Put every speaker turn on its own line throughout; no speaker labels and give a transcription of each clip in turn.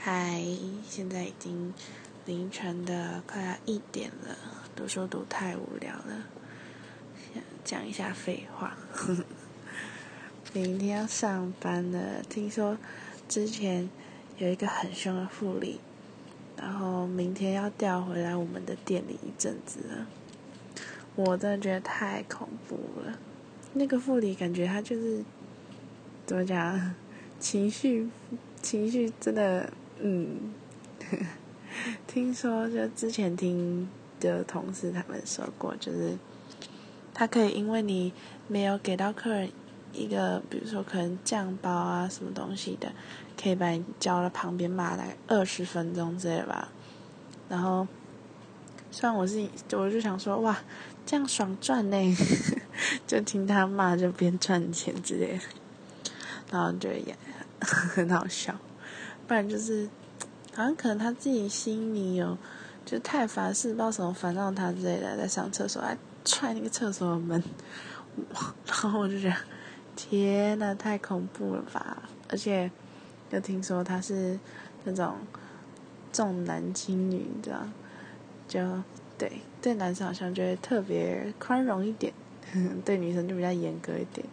嗨，现在已经凌晨的快要一点了，读书读太无聊了，想讲一下废话。明天要上班了，听说之前有一个很凶的副理，然后明天要调回来我们的店里一阵子了，我真的觉得太恐怖了。那个副理感觉他就是怎么讲，情绪情绪真的。嗯，听说就之前听的同事他们说过，就是他可以因为你没有给到客人一个，比如说可能酱包啊什么东西的，可以把你叫到旁边骂来二十分钟之类吧。然后虽然我是，我就想说哇，这样爽赚呢，就听他骂就边赚钱之类的，然后觉得也很好笑。不然就是，好像可能他自己心里有，就太烦事，不知道什么烦到他之类的，在上厕所，还踹那个厕所的门，然后我就觉得，天呐，太恐怖了吧！而且又听说他是那种重男轻女你知道，就对对男生好像就会特别宽容一点，对女生就比较严格一点。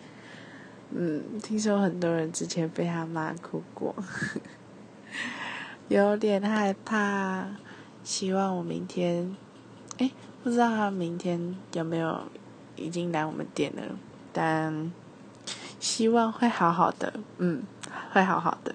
嗯，听说很多人之前被他骂哭过。有点害怕，希望我明天，哎，不知道他明天有没有已经来我们店了，但希望会好好的，嗯，会好好的。